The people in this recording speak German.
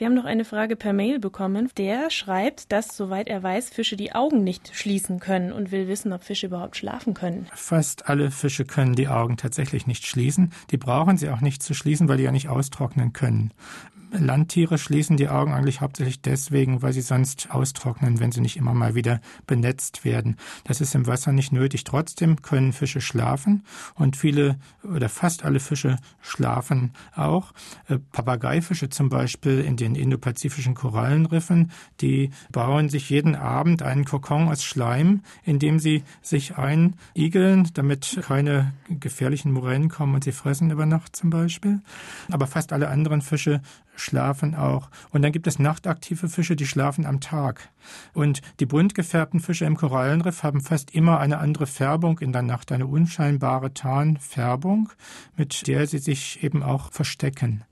Wir haben noch eine Frage per Mail bekommen. Der schreibt, dass, soweit er weiß, Fische die Augen nicht schließen können und will wissen, ob Fische überhaupt schlafen können. Fast alle Fische können die Augen tatsächlich nicht schließen. Die brauchen sie auch nicht zu schließen, weil die ja nicht austrocknen können. Landtiere schließen die Augen eigentlich hauptsächlich deswegen, weil sie sonst austrocknen, wenn sie nicht immer mal wieder benetzt werden. Das ist im Wasser nicht nötig. Trotzdem können Fische schlafen und viele oder fast alle Fische schlafen auch. Äh, Papageifische zum Beispiel in den indopazifischen Korallenriffen, die bauen sich jeden Abend einen Kokon aus Schleim, in dem sie sich einigeln, damit keine gefährlichen Muränen kommen und sie fressen über Nacht zum Beispiel. Aber fast alle anderen Fische schlafen auch. Und dann gibt es nachtaktive Fische, die schlafen am Tag. Und die bunt gefärbten Fische im Korallenriff haben fast immer eine andere Färbung in der Nacht, eine unscheinbare Tarnfärbung, mit der sie sich eben auch verstecken.